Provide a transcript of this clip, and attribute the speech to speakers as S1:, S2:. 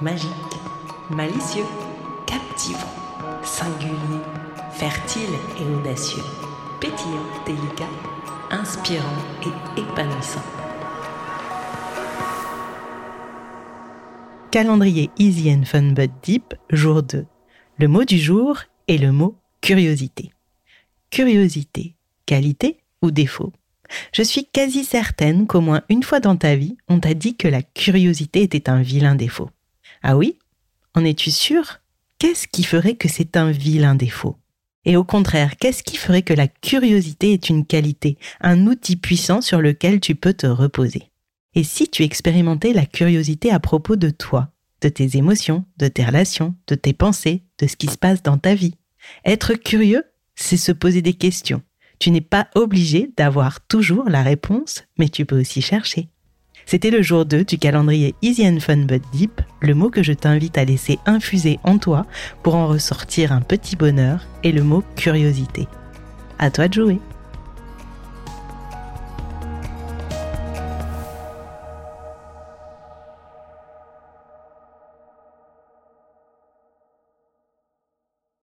S1: Magique, malicieux, captivant, singulier, fertile et audacieux, pétillant, délicat, inspirant et épanouissant.
S2: Calendrier Easy and Fun But Deep, jour 2. Le mot du jour est le mot curiosité. Curiosité, qualité ou défaut? Je suis quasi certaine qu'au moins une fois dans ta vie, on t'a dit que la curiosité était un vilain défaut. Ah oui? En es-tu sûr Qu'est-ce qui ferait que c'est un vilain défaut? Et au contraire, qu'est-ce qui ferait que la curiosité est une qualité, un outil puissant sur lequel tu peux te reposer? Et si tu expérimentais la curiosité à propos de toi, de tes émotions, de tes relations, de tes pensées, de ce qui se passe dans ta vie? Être curieux, c'est se poser des questions. Tu n'es pas obligé d'avoir toujours la réponse, mais tu peux aussi chercher. C'était le jour 2 du calendrier Easy and Fun But Deep, le mot que je t'invite à laisser infuser en toi pour en ressortir un petit bonheur et le mot curiosité. À toi de jouer!